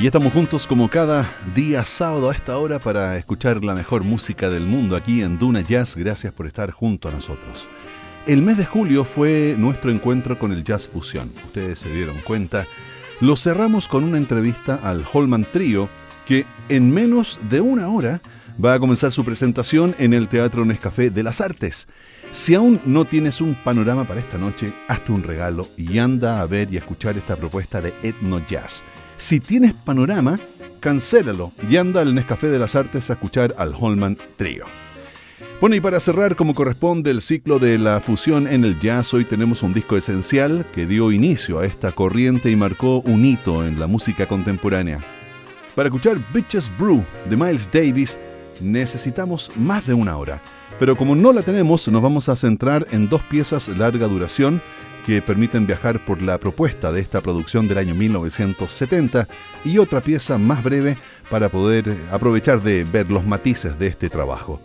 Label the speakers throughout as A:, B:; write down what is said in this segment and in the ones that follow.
A: Y estamos juntos como cada día sábado a esta hora para escuchar la mejor música del mundo aquí en Duna Jazz. Gracias por estar junto a nosotros. El mes de julio fue nuestro encuentro con el Jazz Fusión. Ustedes se dieron cuenta. Lo cerramos con una entrevista al Holman Trio que en menos de una hora va a comenzar su presentación en el Teatro Nescafé de las Artes. Si aún no tienes un panorama para esta noche, hazte un regalo y anda a ver y escuchar esta propuesta de Etno Jazz. Si tienes panorama, cancélalo y anda al Nescafé de las Artes a escuchar al Holman Trio. Bueno, y para cerrar, como corresponde el ciclo de la fusión en el jazz, hoy tenemos un disco esencial que dio inicio a esta corriente y marcó un hito en la música contemporánea. Para escuchar Bitches Brew de Miles Davis, necesitamos más de una hora. Pero como no la tenemos, nos vamos a centrar en dos piezas larga duración que permiten viajar por la propuesta de esta producción del año 1970 y otra pieza más breve para poder aprovechar de ver los matices de este trabajo.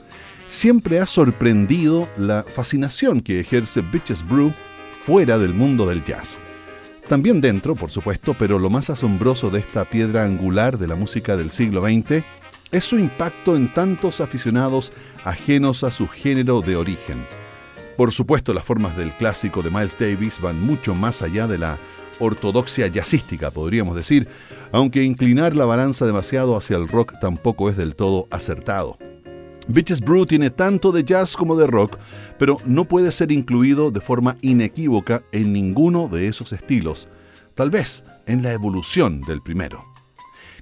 A: Siempre ha sorprendido la fascinación que ejerce Bitches Brew fuera del mundo del jazz. También dentro, por supuesto, pero lo más asombroso de esta piedra angular de la música del siglo XX es su impacto en tantos aficionados ajenos a su género de origen. Por supuesto, las formas del clásico de Miles Davis van mucho más allá de la ortodoxia jazzística, podríamos decir, aunque inclinar la balanza demasiado hacia el rock tampoco es del todo acertado. Bitches Brew tiene tanto de jazz como de rock, pero no puede ser incluido de forma inequívoca en ninguno de esos estilos, tal vez en la evolución del primero.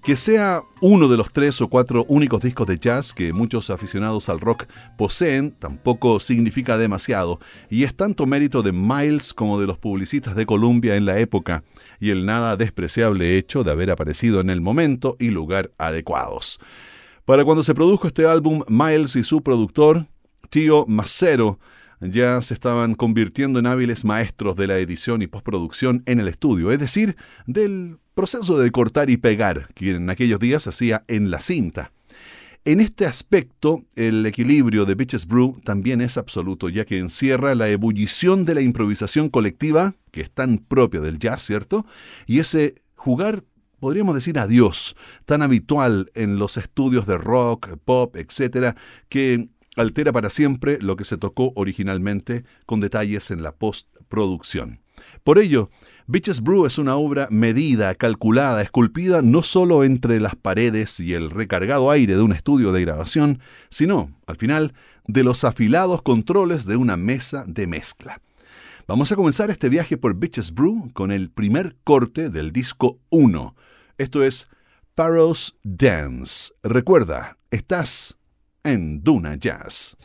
A: Que sea uno de los tres o cuatro únicos discos de jazz que muchos aficionados al rock poseen tampoco significa demasiado, y es tanto mérito de Miles como de los publicistas de Columbia en la época, y el nada despreciable hecho de haber aparecido en el momento y lugar adecuados. Para cuando se produjo este álbum, Miles y su productor, Tío Macero, ya se estaban convirtiendo en hábiles maestros de la edición y postproducción en el estudio, es decir, del proceso de cortar y pegar, que en aquellos días hacía en la cinta. En este aspecto, el equilibrio de Bitches Brew también es absoluto, ya que encierra la ebullición de la improvisación colectiva, que es tan propia del jazz, ¿cierto? Y ese jugar, podríamos decir, adiós, tan habitual en los estudios de rock, pop, etcétera, que altera para siempre lo que se tocó originalmente con detalles en la postproducción. Por ello, Bitches Brew es una obra medida, calculada, esculpida no solo entre las paredes y el recargado aire de un estudio de grabación, sino, al final, de los afilados controles de una mesa de mezcla. Vamos a comenzar este viaje por Bitches Brew con el primer corte del disco 1. Esto es Pharaoh's Dance. Recuerda, estás en Duna Jazz.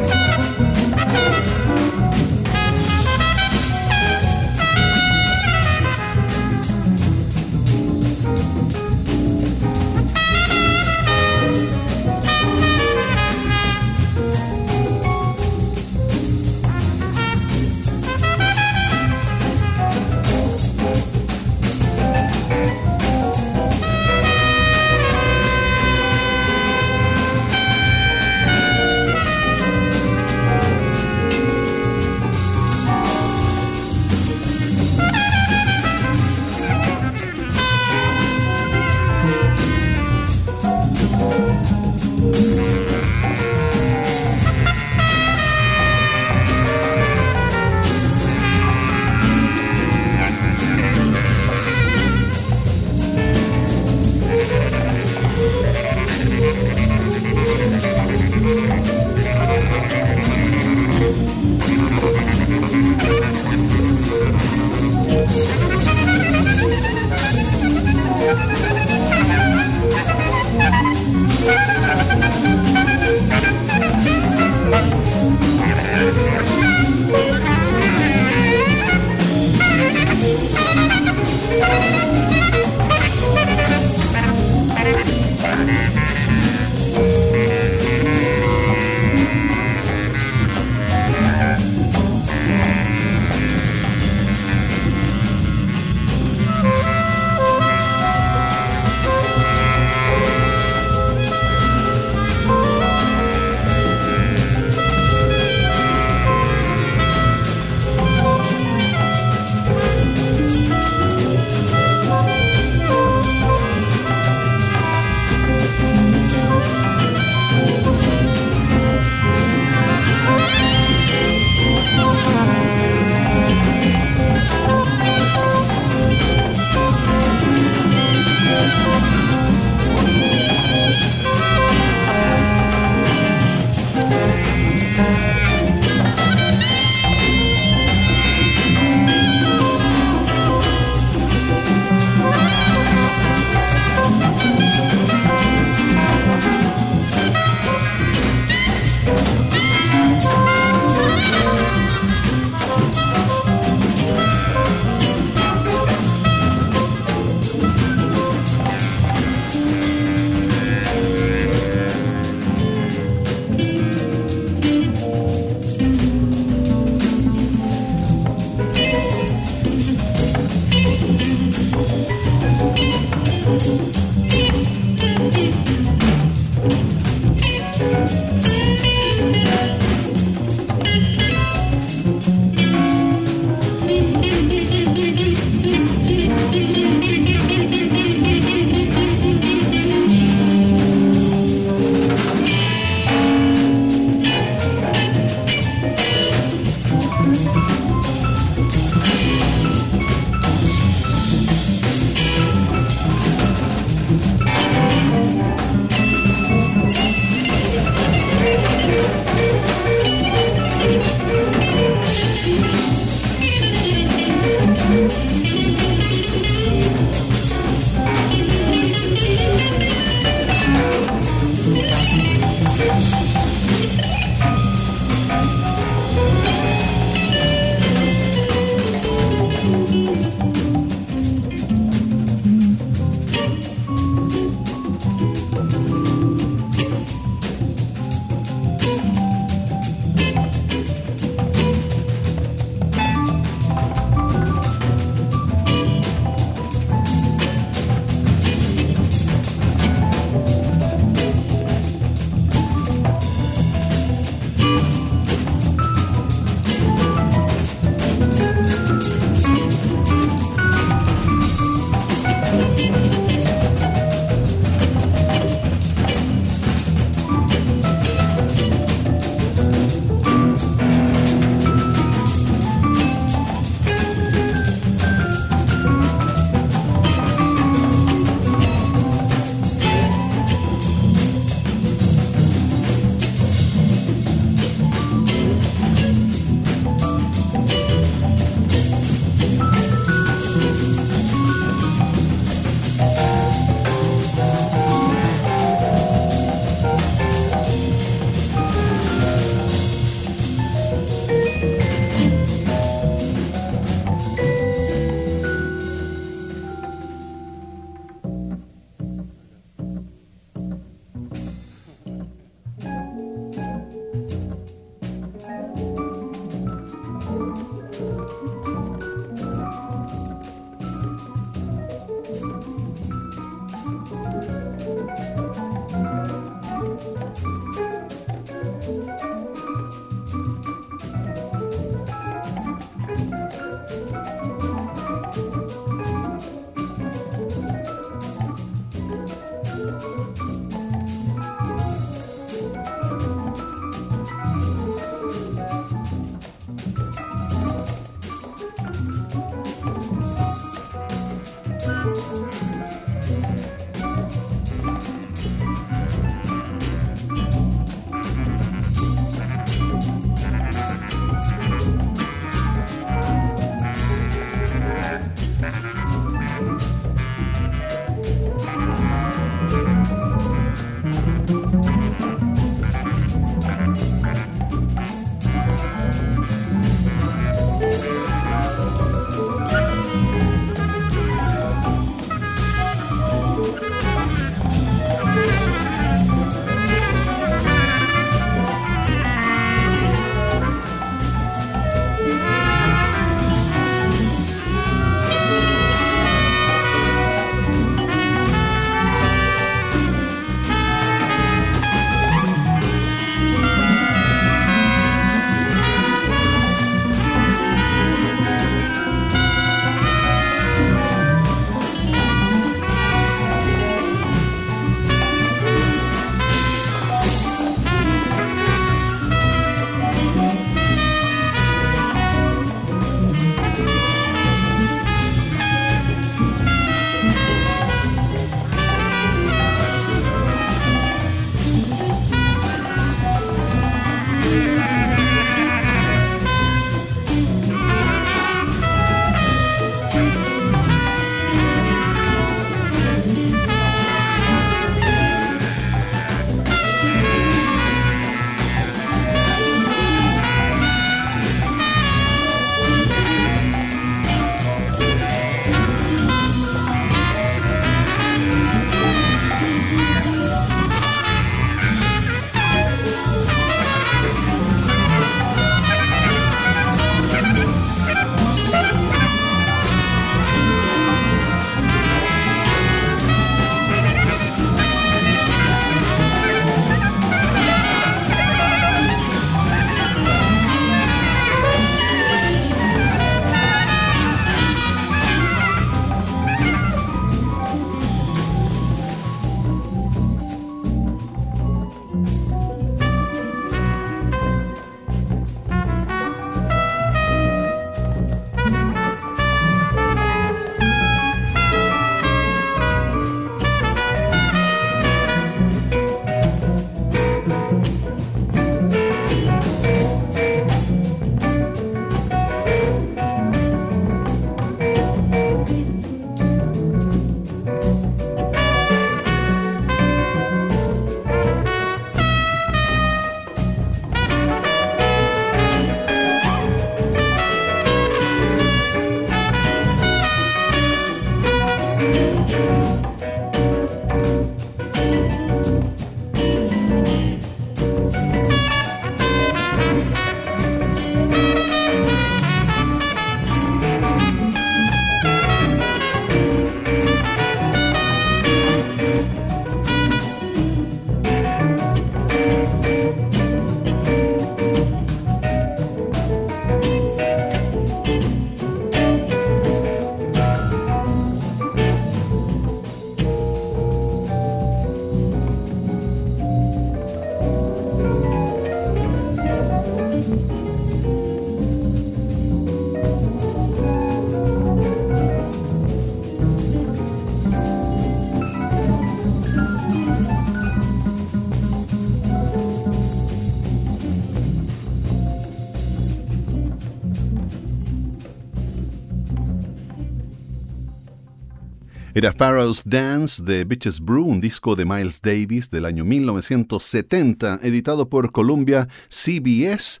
A: Era Pharaoh's Dance de Bitches Brew, un disco de Miles Davis del año 1970, editado por Columbia CBS.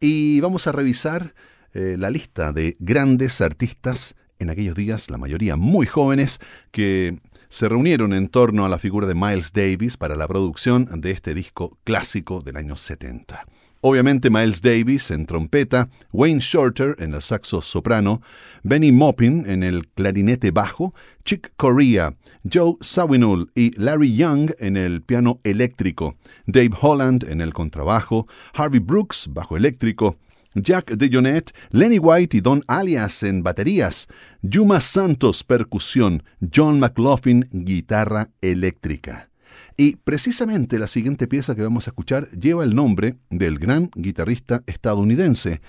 A: Y vamos a revisar eh, la lista de grandes artistas en aquellos días, la mayoría muy jóvenes, que se reunieron en torno a la figura de Miles Davis para la producción de este disco clásico del año 70. Obviamente Miles Davis en trompeta, Wayne Shorter en el saxo soprano, Benny Maupin en el clarinete bajo, Chick Corea, Joe Sawinul y Larry Young en el piano eléctrico, Dave Holland en el contrabajo, Harvey Brooks bajo eléctrico, Jack DeJohnette, Lenny White y Don Alias en baterías, Yuma Santos percusión, John McLaughlin guitarra eléctrica. Y precisamente la siguiente pieza que vamos a escuchar lleva el nombre del gran guitarrista estadounidense.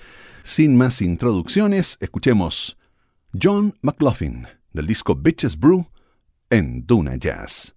A: Sin más introducciones, escuchemos John McLaughlin del disco Bitches Brew en Duna Jazz.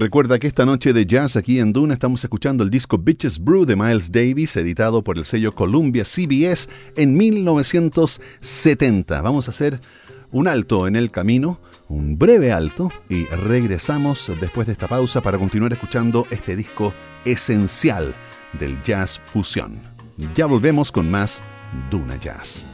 A: Recuerda que esta noche de jazz aquí en Duna estamos escuchando el disco Bitches Brew de Miles Davis, editado por el sello Columbia CBS en 1970. Vamos a hacer un alto en el camino, un breve alto, y regresamos después de esta pausa para continuar escuchando este disco esencial del jazz fusión. Ya volvemos con más Duna Jazz.